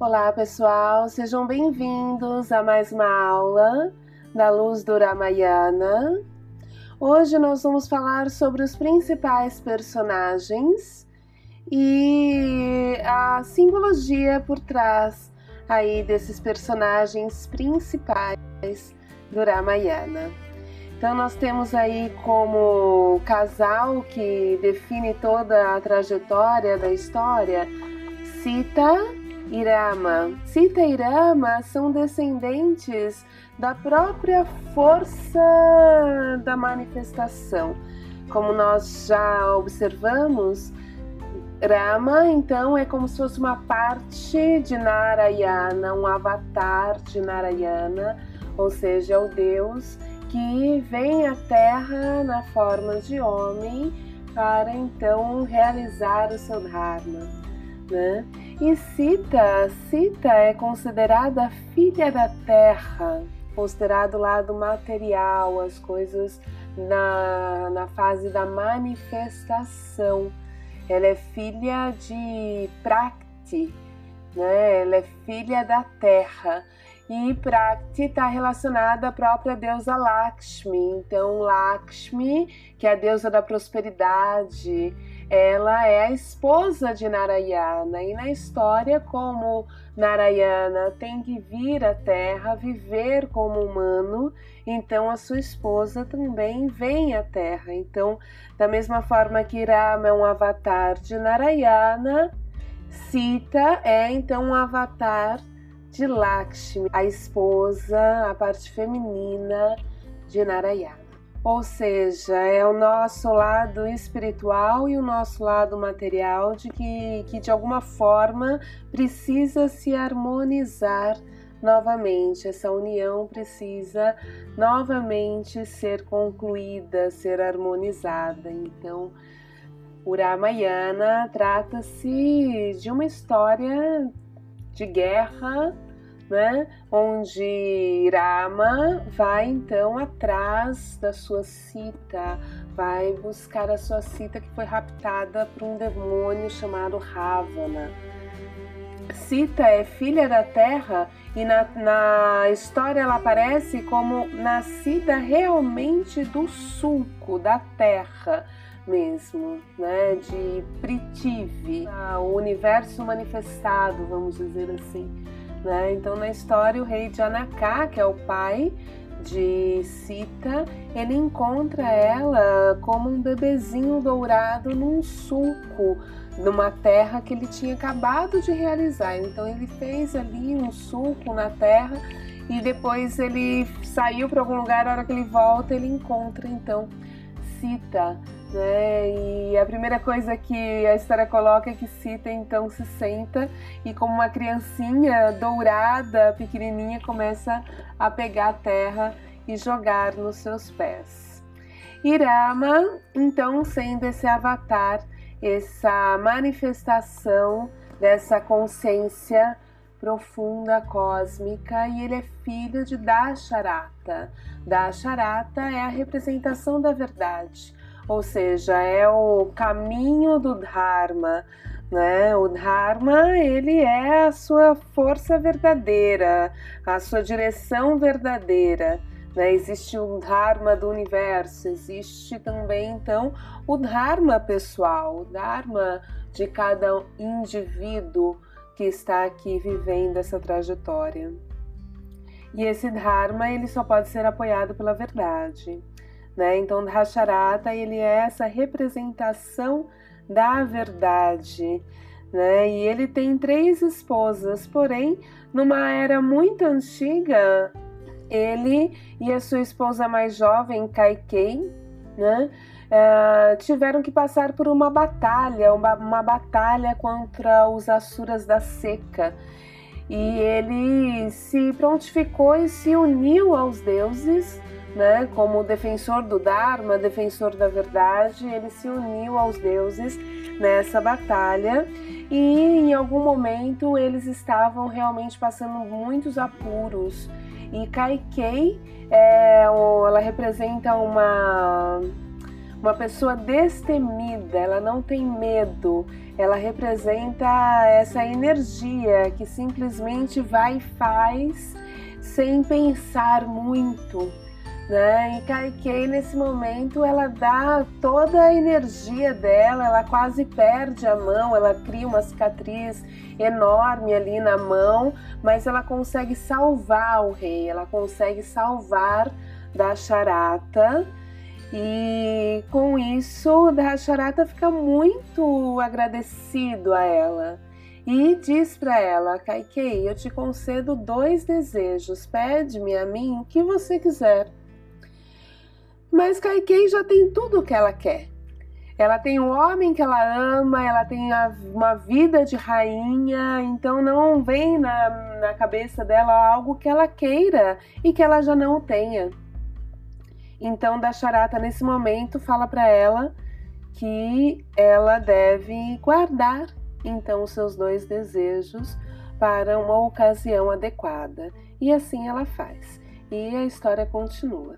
Olá, pessoal, sejam bem-vindos a mais uma aula da Luz do Ramayana. Hoje nós vamos falar sobre os principais personagens e a simbologia por trás aí desses personagens principais do Ramayana. Então nós temos aí como casal que define toda a trajetória da história Sita Irama. Sita e Irama são descendentes da própria força da manifestação. Como nós já observamos, Rama, então, é como se fosse uma parte de Narayana, um avatar de Narayana, ou seja, é o Deus que vem à Terra na forma de homem para então realizar o seu Dharma. Né? E Sita, Sita é considerada filha da terra, considerado o lado material, as coisas na, na fase da manifestação. Ela é filha de Prakti, né? ela é filha da terra. E Prakti está relacionada à própria deusa Lakshmi. Então, Lakshmi, que é a deusa da prosperidade, ela é a esposa de Narayana e na história como Narayana tem que vir à Terra, viver como humano, então a sua esposa também vem à Terra. Então, da mesma forma que Rama é um avatar de Narayana, Sita é então um avatar de Lakshmi, a esposa, a parte feminina de Narayana. Ou seja, é o nosso lado espiritual e o nosso lado material de que, que de alguma forma precisa se harmonizar novamente. Essa união precisa novamente ser concluída, ser harmonizada. Então, o Ramayana trata-se de uma história de guerra né? Onde Rama vai então atrás da sua Sita, vai buscar a sua Sita que foi raptada por um demônio chamado Ravana. Sita é filha da terra e na, na história ela aparece como nascida realmente do sulco da terra mesmo, né? De Prithvi, o universo manifestado, vamos dizer assim. Né? Então, na história, o rei Janaka, que é o pai de Sita, ele encontra ela como um bebezinho dourado num sulco, numa terra que ele tinha acabado de realizar. Então, ele fez ali um sulco na terra e depois ele saiu para algum lugar. A hora que ele volta, ele encontra então Sita né? E a primeira coisa que a história coloca é que Sita então se senta e como uma criancinha dourada, pequenininha, começa a pegar a terra e jogar nos seus pés. Irama, então, sendo esse avatar, essa manifestação dessa consciência profunda cósmica e ele é filho de Dasharata. Dasharata é a representação da verdade ou seja, é o caminho do Dharma. Né? O Dharma ele é a sua força verdadeira, a sua direção verdadeira. Né? Existe o Dharma do universo, existe também então o Dharma pessoal, o Dharma de cada indivíduo que está aqui vivendo essa trajetória. E esse Dharma ele só pode ser apoiado pela verdade. Né? Então, Dhasharata ele é essa representação da verdade. Né? E ele tem três esposas, porém, numa era muito antiga, ele e a sua esposa mais jovem, Kaikei, né? Uh, tiveram que passar por uma batalha, uma, uma batalha contra os Asuras da Seca. E ele se prontificou e se uniu aos deuses né, como defensor do Dharma, defensor da verdade, ele se uniu aos deuses nessa batalha e em algum momento eles estavam realmente passando muitos apuros. E Kaikei, é, ela representa uma, uma pessoa destemida, ela não tem medo, ela representa essa energia que simplesmente vai e faz sem pensar muito. Né? E Kaikei nesse momento ela dá toda a energia dela, ela quase perde a mão, ela cria uma cicatriz enorme ali na mão, mas ela consegue salvar o rei, ela consegue salvar da charata e com isso, Dharasharata fica muito agradecido a ela e diz para ela: Kaikei, eu te concedo dois desejos, pede-me a mim o que você quiser. Mas Kaikei já tem tudo o que ela quer. Ela tem o homem que ela ama, ela tem uma vida de rainha, então não vem na, na cabeça dela algo que ela queira e que ela já não tenha. Então, Dasharata, nesse momento, fala para ela que ela deve guardar então os seus dois desejos para uma ocasião adequada. E assim ela faz. E a história continua.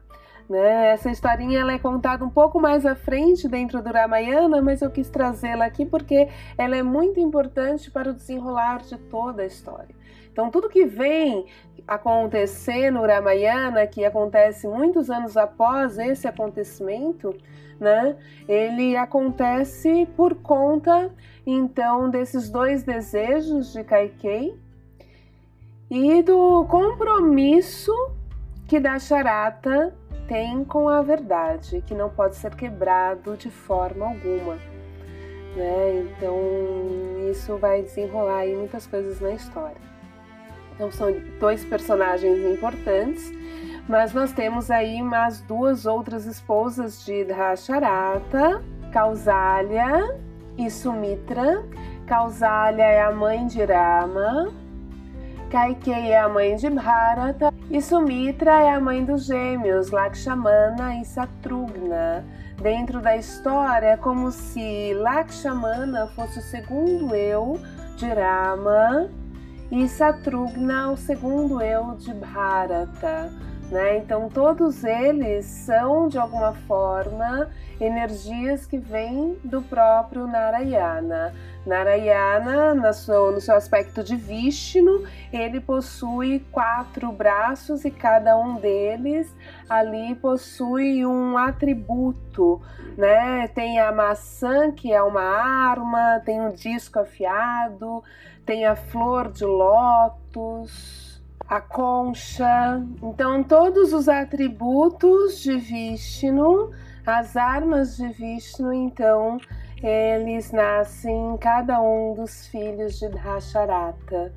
Né? Essa historinha ela é contada um pouco mais à frente dentro do Ramayana, mas eu quis trazê-la aqui porque ela é muito importante para o desenrolar de toda a história. Então, tudo que vem acontecer no Ramayana, que acontece muitos anos após esse acontecimento, né? Ele acontece por conta, então, desses dois desejos de Kaikei e do compromisso que Dasharata tem com a verdade, que não pode ser quebrado de forma alguma. Né? Então, isso vai desenrolar aí muitas coisas na história. Então são dois personagens importantes, mas nós temos aí mais duas outras esposas de Dhasharata, Kausalya e Sumitra. Kausalya é a mãe de Rama, Kaikei é a mãe de Bharata e Sumitra é a mãe dos gêmeos Lakshmana e Satrugna. Dentro da história, é como se Lakshmana fosse o segundo eu de Rama e Satrugna, o segundo eu de Bharata. Né? Então, todos eles são, de alguma forma, energias que vêm do próprio Narayana. Narayana, no seu, no seu aspecto de Vishnu, ele possui quatro braços e cada um deles ali possui um atributo, né? Tem a maçã, que é uma arma, tem um disco afiado, tem a flor de lótus, a concha. Então, todos os atributos de Vishnu, as armas de Vishnu, então, eles nascem em cada um dos filhos de Dhasharata.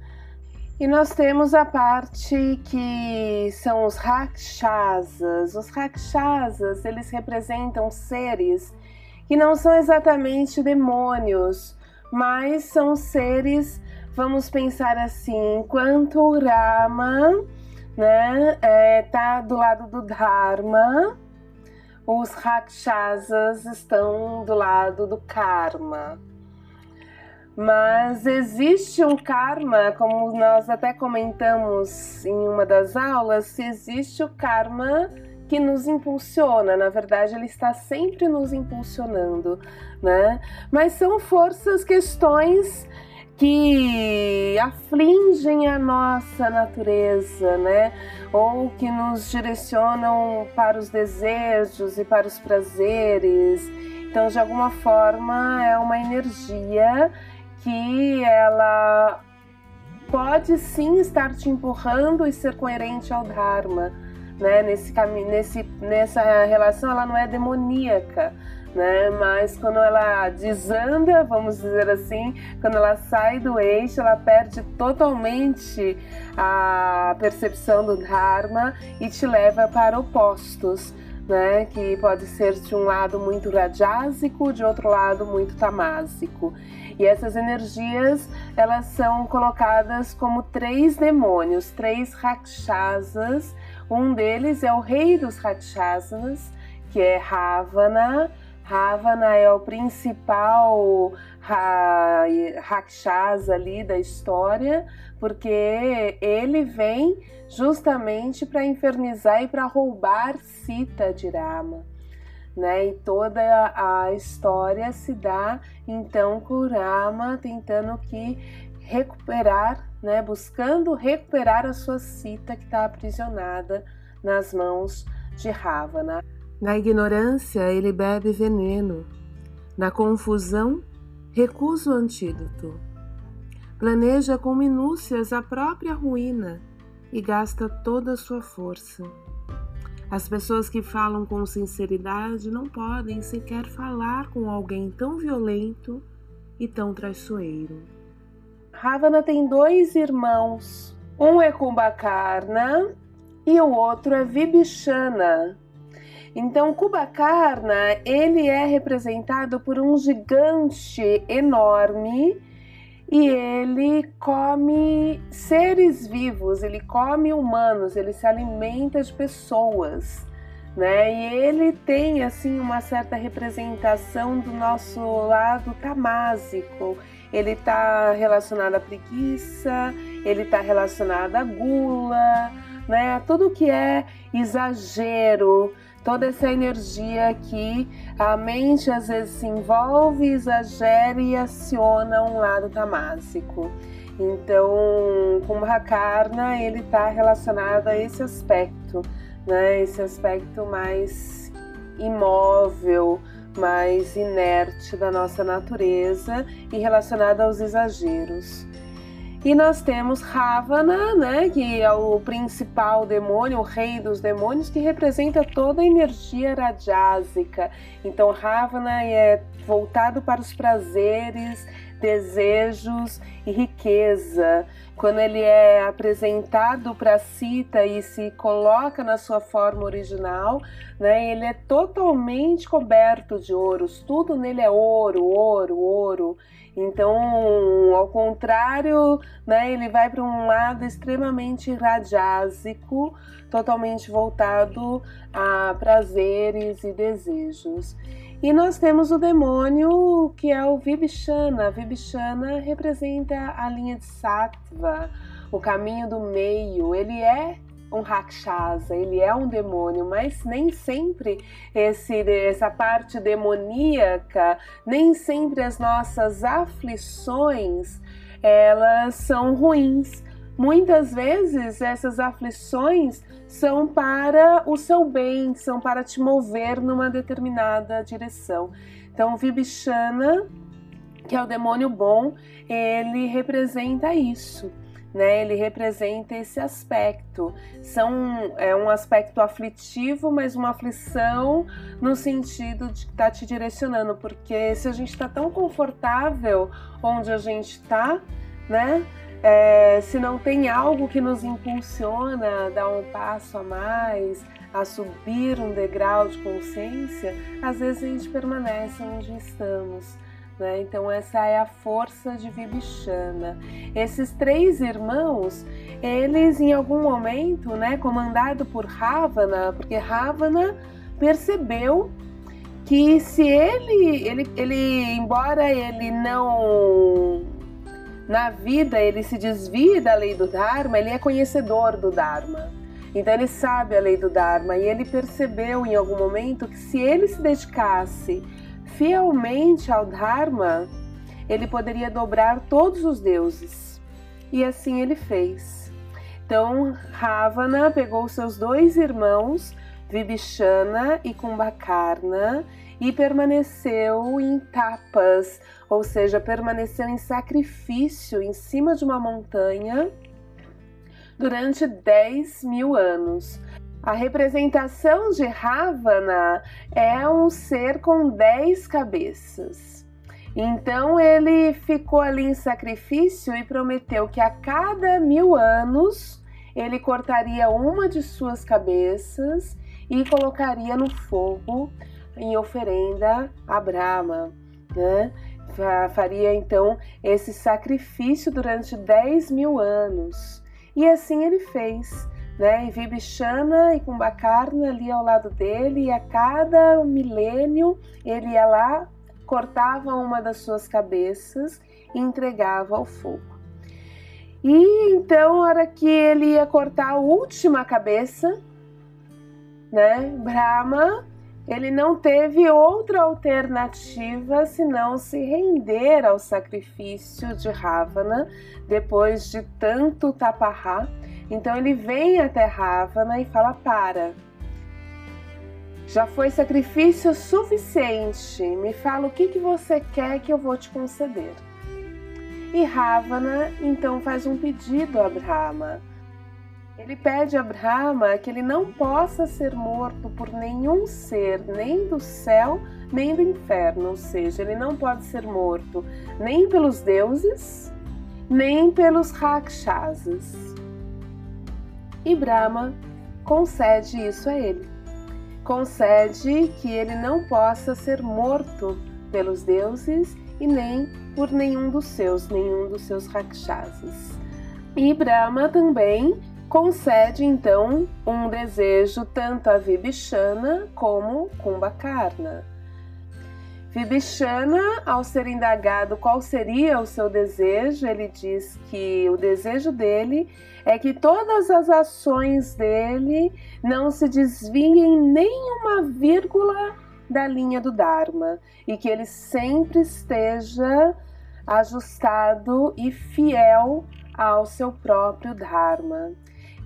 E nós temos a parte que são os rakshasas. Os rakshasas, eles representam seres que não são exatamente demônios, mas são seres vamos pensar assim, enquanto Rama né, é, tá do lado do Dharma, os Rakshasas estão do lado do Karma. Mas existe um karma, como nós até comentamos em uma das aulas, existe o karma que nos impulsiona, na verdade ele está sempre nos impulsionando, né? Mas são forças, questões que afligem a nossa natureza, né? Ou que nos direcionam para os desejos e para os prazeres. Então, de alguma forma, é uma energia que ela pode sim estar te empurrando e ser coerente ao Dharma, né? Nesse caminho, nesse, nessa relação, ela não é demoníaca né? Mas quando ela desanda, vamos dizer assim, quando ela sai do eixo, ela perde totalmente a percepção do Dharma e te leva para opostos. Né, que pode ser de um lado muito rajásico, de outro lado muito tamásico. E essas energias, elas são colocadas como três demônios, três rakshasas. Um deles é o rei dos rakshasas, que é Ravana, Ravana é o principal Rakshasa ali da história, porque ele vem justamente para infernizar e para roubar Sita de Rama. né? E toda a história se dá então com Rama tentando que recuperar, né? Buscando recuperar a sua cita que está aprisionada nas mãos de Ravana. Na ignorância, ele bebe veneno. Na confusão, recusa o antídoto. Planeja com minúcias a própria ruína e gasta toda a sua força. As pessoas que falam com sinceridade não podem sequer falar com alguém tão violento e tão traiçoeiro. Ravana tem dois irmãos. Um é Kumbhakarna e o outro é Vibhishana. Então, Kumbhakarna, ele é representado por um gigante enorme e ele come seres vivos, ele come humanos, ele se alimenta de pessoas, né? E ele tem assim uma certa representação do nosso lado tamásico. Ele está relacionado à preguiça, ele está relacionado à gula, né? A tudo que é exagero, toda essa energia que a mente às vezes se envolve, exagera e aciona um lado tamásico. Então, com Rakarna, ele está relacionado a esse aspecto, né? Esse aspecto mais imóvel, mais inerte da nossa natureza e relacionado aos exageros. E nós temos Ravana, né, que é o principal demônio, o rei dos demônios, que representa toda a energia rajásica. Então, Ravana é voltado para os prazeres, desejos e riqueza. Quando ele é apresentado para Sita e se coloca na sua forma original, né, ele é totalmente coberto de ouros, tudo nele é ouro, ouro, ouro. Então, ao contrário, né, ele vai para um lado extremamente radiásico, totalmente voltado a prazeres e desejos. E nós temos o demônio que é o Vibhishana. Vibhishana representa a linha de Sattva, o caminho do meio. Ele é um rakshasa, ele é um demônio, mas nem sempre esse, essa parte demoníaca, nem sempre as nossas aflições, elas são ruins. Muitas vezes essas aflições são para o seu bem, são para te mover numa determinada direção. Então, Vibhishana, que é o demônio bom, ele representa isso né? Ele representa esse aspecto. São, é um aspecto aflitivo, mas uma aflição no sentido de estar tá te direcionando, porque se a gente está tão confortável onde a gente está, né? É, se não tem algo que nos impulsiona a dar um passo a mais, a subir um degrau de consciência, às vezes a gente permanece onde estamos. Né? Então essa é a força de Vibhishana. Esses três irmãos, eles em algum momento, né, comandado por Ravana, porque Ravana percebeu que se ele, ele, ele, embora ele não na vida ele se desvie da lei do Dharma, ele é conhecedor do Dharma. Então ele sabe a lei do Dharma e ele percebeu em algum momento que se ele se dedicasse fielmente ao Dharma, ele poderia dobrar todos os deuses. E assim ele fez. Então, Ravana pegou seus dois irmãos, Vibhishana e Kumbhakarna, e permaneceu em tapas, ou seja, permaneceu em sacrifício em cima de uma montanha durante 10 mil anos. A representação de Ravana é um ser com dez cabeças. Então ele ficou ali em sacrifício e prometeu que a cada mil anos ele cortaria uma de suas cabeças e colocaria no fogo em oferenda a Brahma. Né? Faria então esse sacrifício durante 10 mil anos. E assim ele fez né? E Vibhishana e Kumbhakarna ali ao lado dele, e a cada milênio ele ia lá, cortava uma das suas cabeças e entregava ao fogo. E então, na hora que ele ia cortar a última cabeça, né? Brahma ele não teve outra alternativa senão se render ao sacrifício de Ravana depois de tanto taparrá. Então ele vem até Ravana e fala: Para, já foi sacrifício suficiente, me fala o que, que você quer que eu vou te conceder. E Ravana então faz um pedido a Brahma ele pede a Brahma que ele não possa ser morto por nenhum ser, nem do céu, nem do inferno, ou seja, ele não pode ser morto nem pelos deuses, nem pelos rakshasas. E Brahma concede isso a ele. Concede que ele não possa ser morto pelos deuses e nem por nenhum dos seus, nenhum dos seus rakshasas. E Brahma também concede então um desejo tanto a Vibhishana como Kumbhakarna. Vibhishana, ao ser indagado qual seria o seu desejo, ele diz que o desejo dele é que todas as ações dele não se desviem uma vírgula da linha do Dharma e que ele sempre esteja ajustado e fiel ao seu próprio Dharma.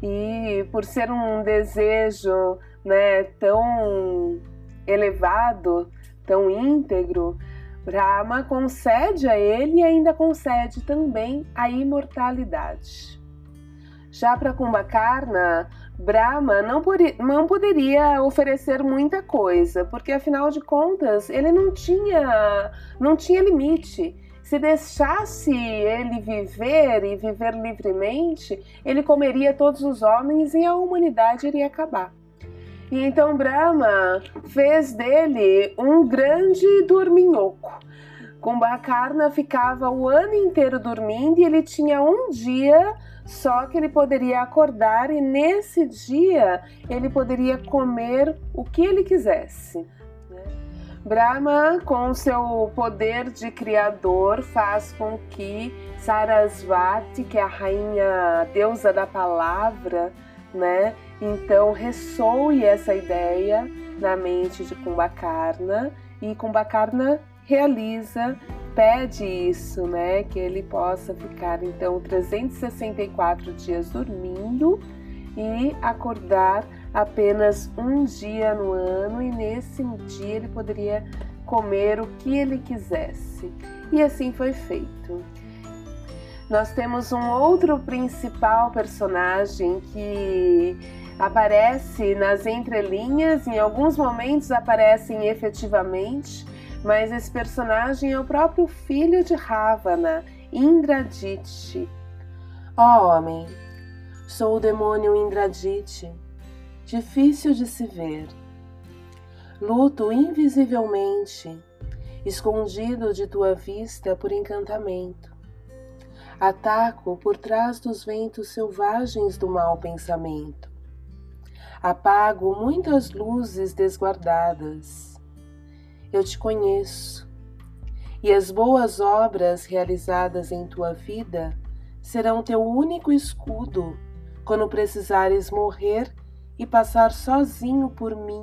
E por ser um desejo né, tão elevado, tão íntegro, Brahma concede a ele e ainda concede também a imortalidade. Já para Kumbhakarna, Brahma não, não poderia oferecer muita coisa, porque afinal de contas ele não tinha, não tinha limite. Se deixasse ele viver e viver livremente, ele comeria todos os homens e a humanidade iria acabar. E então Brahma fez dele um grande dorminhoco. Kumbhakarna ficava o ano inteiro dormindo e ele tinha um dia só que ele poderia acordar e nesse dia ele poderia comer o que ele quisesse. Brahma, com seu poder de criador, faz com que Sarasvati, que é a rainha deusa da palavra, né? Então ressoe essa ideia na mente de Kumbhakarna e Kumbhakarna realiza, pede isso, né? Que ele possa ficar então 364 dias dormindo e acordar apenas um dia no ano e nesse dia ele poderia comer o que ele quisesse. E assim foi feito. Nós temos um outro principal personagem que aparece nas entrelinhas, em alguns momentos aparecem efetivamente, mas esse personagem é o próprio filho de Ravana, Indradite. Ó oh, homem, sou o demônio Indradite difícil de se ver. Luto invisivelmente, escondido de tua vista por encantamento. Ataco por trás dos ventos selvagens do mau pensamento. Apago muitas luzes desguardadas. Eu te conheço, e as boas obras realizadas em tua vida serão teu único escudo quando precisares morrer e passar sozinho por mim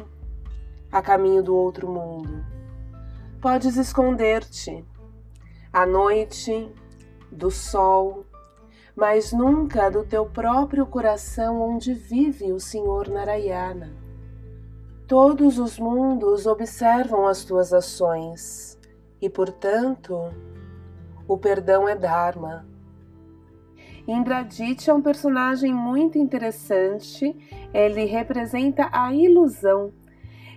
a caminho do outro mundo. Podes esconder-te à noite, do sol, mas nunca do teu próprio coração onde vive o Senhor Narayana. Todos os mundos observam as tuas ações e, portanto, o perdão é Dharma Indradit é um personagem muito interessante, ele representa a ilusão.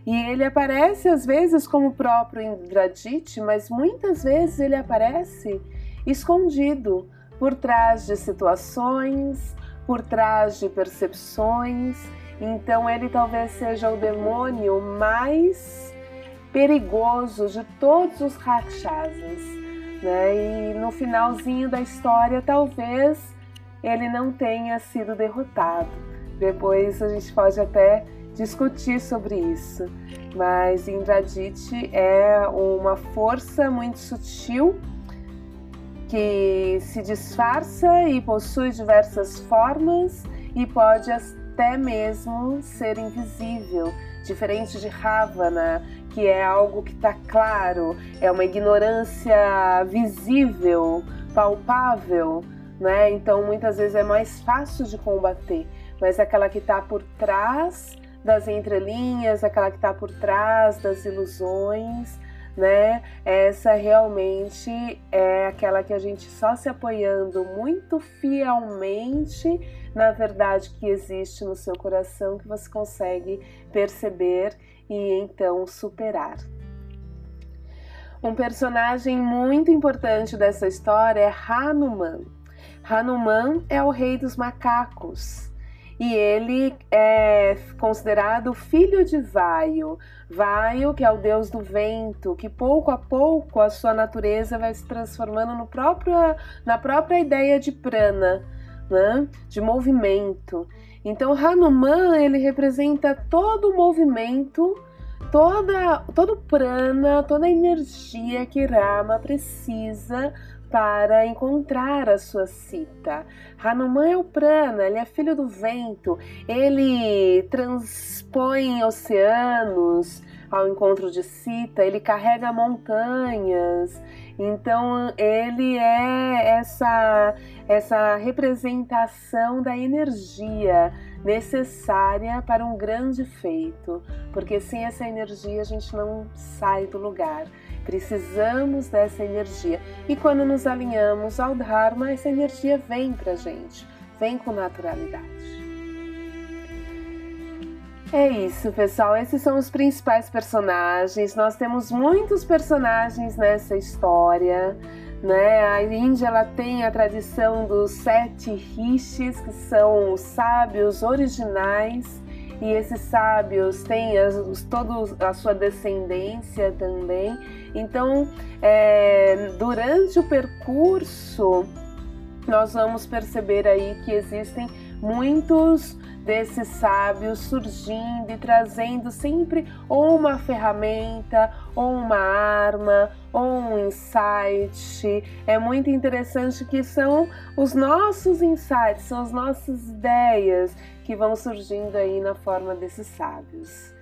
E ele aparece às vezes como o próprio Indradit, mas muitas vezes ele aparece escondido por trás de situações, por trás de percepções. Então ele talvez seja o demônio mais perigoso de todos os rakshasas. Né? E no finalzinho da história, talvez ele não tenha sido derrotado. Depois a gente pode até discutir sobre isso, mas Indradit é uma força muito sutil que se disfarça e possui diversas formas e pode até mesmo ser invisível, diferente de Ravana, que é algo que está claro, é uma ignorância visível, palpável, né? Então muitas vezes é mais fácil de combater, mas aquela que está por trás das entrelinhas, aquela que está por trás das ilusões, né? Essa realmente é aquela que a gente só se apoiando muito fielmente na verdade que existe no seu coração que você consegue perceber e então superar. Um personagem muito importante dessa história é Hanuman. Hanuman é o rei dos macacos e ele é considerado filho de Vaio. Vaio, que é o deus do vento, que pouco a pouco a sua natureza vai se transformando no próprio, na própria ideia de prana, né? de movimento. Então Hanuman ele representa todo o movimento, toda todo prana, toda a energia que Rama precisa para encontrar a sua cita. Hanuman é o prana, ele é filho do vento, ele transpõe oceanos ao encontro de Sita, ele carrega montanhas. Então ele é essa essa representação da energia necessária para um grande feito, porque sem essa energia a gente não sai do lugar. Precisamos dessa energia. E quando nos alinhamos ao Dharma, essa energia vem para a gente, vem com naturalidade. É isso, pessoal. Esses são os principais personagens. Nós temos muitos personagens nessa história. Né? A Índia ela tem a tradição dos sete rishis, que são os sábios originais e esses sábios têm as, todos a sua descendência também. Então, é, durante o percurso, nós vamos perceber aí que existem muitos desses sábios surgindo e trazendo sempre ou uma ferramenta, ou uma arma, ou um insight. É muito interessante que são os nossos insights, são as nossas ideias que vão surgindo aí na forma desses sábios.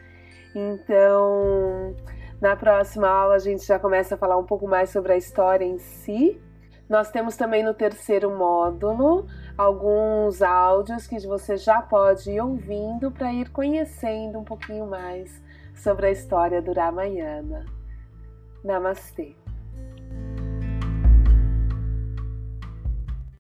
Então, na próxima aula a gente já começa a falar um pouco mais sobre a história em si. Nós temos também no terceiro módulo alguns áudios que você já pode ir ouvindo para ir conhecendo um pouquinho mais sobre a história do Ramayana. Namastê!